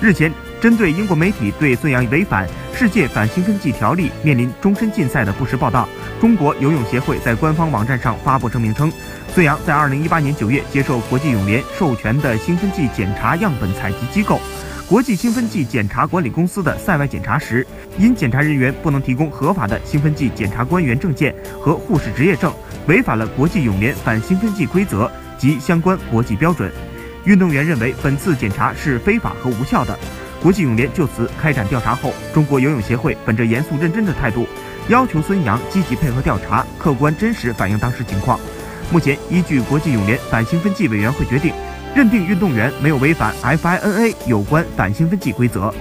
日前，针对英国媒体对孙杨违反世界反兴奋剂条例面临终身禁赛的不实报道，中国游泳协会在官方网站上发布声明称，孙杨在2018年9月接受国际泳联授权的兴奋剂检查样本采集机构国际兴奋剂检查管理公司的赛外检查时，因检查人员不能提供合法的兴奋剂检查官员证件和护士执业证，违反了国际泳联反兴奋剂规则及相关国际标准。运动员认为本次检查是非法和无效的，国际泳联就此开展调查后，中国游泳协会本着严肃认真的态度，要求孙杨积极配合调查，客观真实反映当时情况。目前，依据国际泳联反兴奋剂委员会决定，认定运动员没有违反 FINA 有关反兴奋剂规则。